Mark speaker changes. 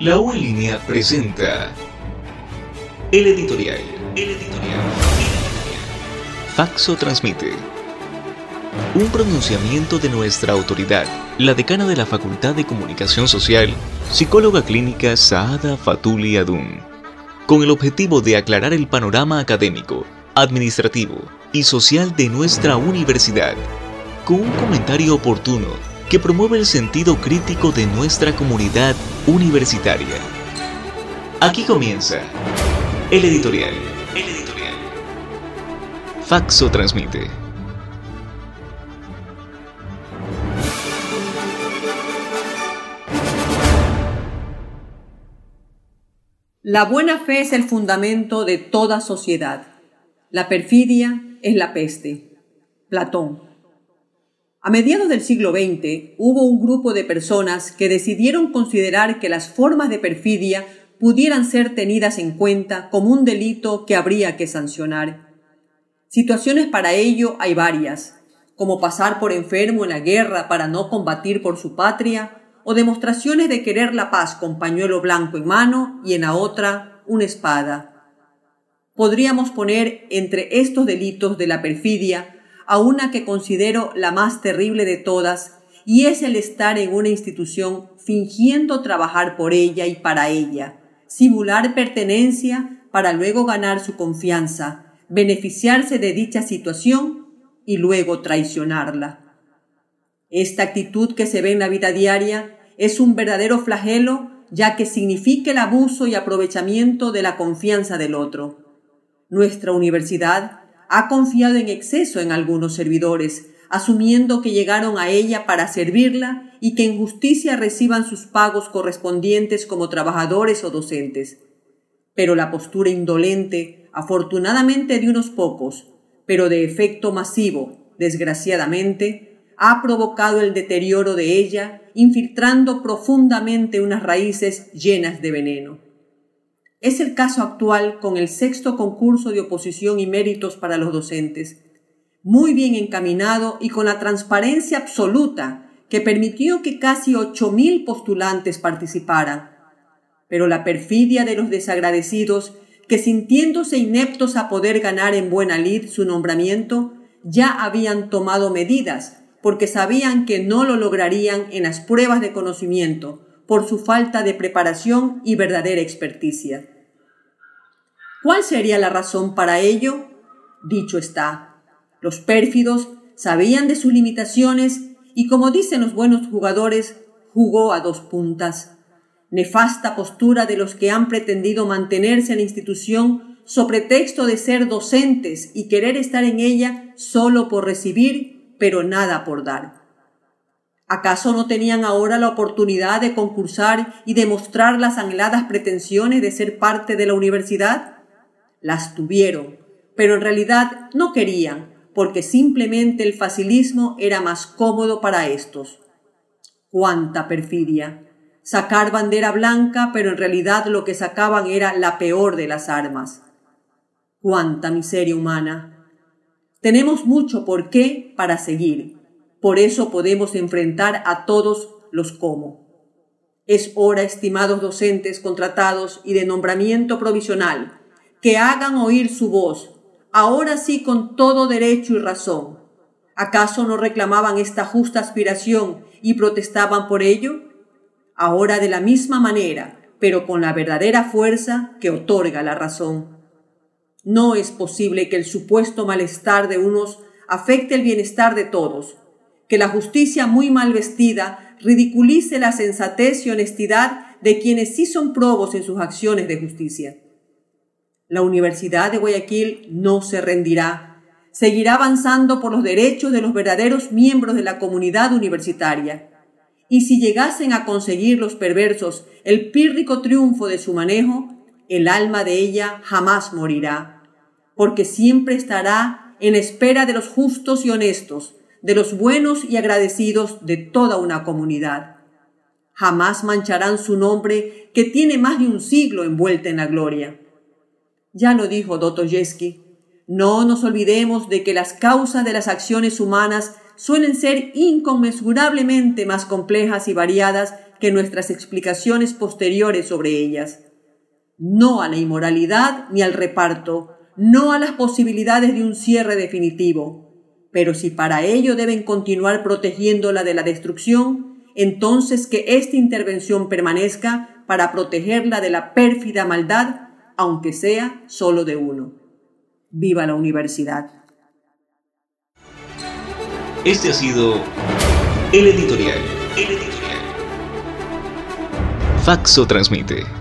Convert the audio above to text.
Speaker 1: La U en línea presenta el editorial. El editorial. Faxo transmite un pronunciamiento de nuestra autoridad, la decana de la Facultad de Comunicación Social, psicóloga clínica Saada Fatuli Adun, con el objetivo de aclarar el panorama académico, administrativo y social de nuestra universidad, con un comentario oportuno que promueve el sentido crítico de nuestra comunidad universitaria. Aquí comienza el editorial. El editorial. Faxo transmite.
Speaker 2: La buena fe es el fundamento de toda sociedad. La perfidia es la peste. Platón. A mediados del siglo XX hubo un grupo de personas que decidieron considerar que las formas de perfidia pudieran ser tenidas en cuenta como un delito que habría que sancionar. Situaciones para ello hay varias, como pasar por enfermo en la guerra para no combatir por su patria, o demostraciones de querer la paz con pañuelo blanco en mano y en la otra una espada. Podríamos poner entre estos delitos de la perfidia a una que considero la más terrible de todas, y es el estar en una institución fingiendo trabajar por ella y para ella, simular pertenencia para luego ganar su confianza, beneficiarse de dicha situación y luego traicionarla. Esta actitud que se ve en la vida diaria es un verdadero flagelo ya que significa el abuso y aprovechamiento de la confianza del otro. Nuestra universidad ha confiado en exceso en algunos servidores, asumiendo que llegaron a ella para servirla y que en justicia reciban sus pagos correspondientes como trabajadores o docentes. Pero la postura indolente, afortunadamente de unos pocos, pero de efecto masivo, desgraciadamente, ha provocado el deterioro de ella, infiltrando profundamente unas raíces llenas de veneno. Es el caso actual con el sexto concurso de oposición y méritos para los docentes, muy bien encaminado y con la transparencia absoluta que permitió que casi ocho mil postulantes participaran. Pero la perfidia de los desagradecidos, que sintiéndose ineptos a poder ganar en buena lid su nombramiento, ya habían tomado medidas, porque sabían que no lo lograrían en las pruebas de conocimiento, por su falta de preparación y verdadera experticia. ¿Cuál sería la razón para ello? Dicho está, los pérfidos sabían de sus limitaciones y como dicen los buenos jugadores, jugó a dos puntas. Nefasta postura de los que han pretendido mantenerse en la institución sobre pretexto de ser docentes y querer estar en ella solo por recibir, pero nada por dar. ¿Acaso no tenían ahora la oportunidad de concursar y demostrar las anheladas pretensiones de ser parte de la universidad? Las tuvieron, pero en realidad no querían, porque simplemente el facilismo era más cómodo para estos. ¡Cuánta perfidia! Sacar bandera blanca, pero en realidad lo que sacaban era la peor de las armas. ¡Cuánta miseria humana! Tenemos mucho por qué para seguir por eso podemos enfrentar a todos los cómo. Es hora, estimados docentes contratados y de nombramiento provisional, que hagan oír su voz, ahora sí con todo derecho y razón. ¿Acaso no reclamaban esta justa aspiración y protestaban por ello? Ahora de la misma manera, pero con la verdadera fuerza que otorga la razón. No es posible que el supuesto malestar de unos afecte el bienestar de todos, que la justicia muy mal vestida ridiculice la sensatez y honestidad de quienes sí son probos en sus acciones de justicia. La Universidad de Guayaquil no se rendirá, seguirá avanzando por los derechos de los verdaderos miembros de la comunidad universitaria. Y si llegasen a conseguir los perversos el pírrico triunfo de su manejo, el alma de ella jamás morirá, porque siempre estará en espera de los justos y honestos, de los buenos y agradecidos de toda una comunidad. Jamás mancharán su nombre que tiene más de un siglo envuelta en la gloria. Ya lo dijo Dostoyevsky, no nos olvidemos de que las causas de las acciones humanas suelen ser inconmensurablemente más complejas y variadas que nuestras explicaciones posteriores sobre ellas. No a la inmoralidad ni al reparto, no a las posibilidades de un cierre definitivo. Pero si para ello deben continuar protegiéndola de la destrucción, entonces que esta intervención permanezca para protegerla de la pérfida maldad, aunque sea solo de uno. Viva la universidad.
Speaker 1: Este ha sido el editorial. El editorial. Faxo transmite.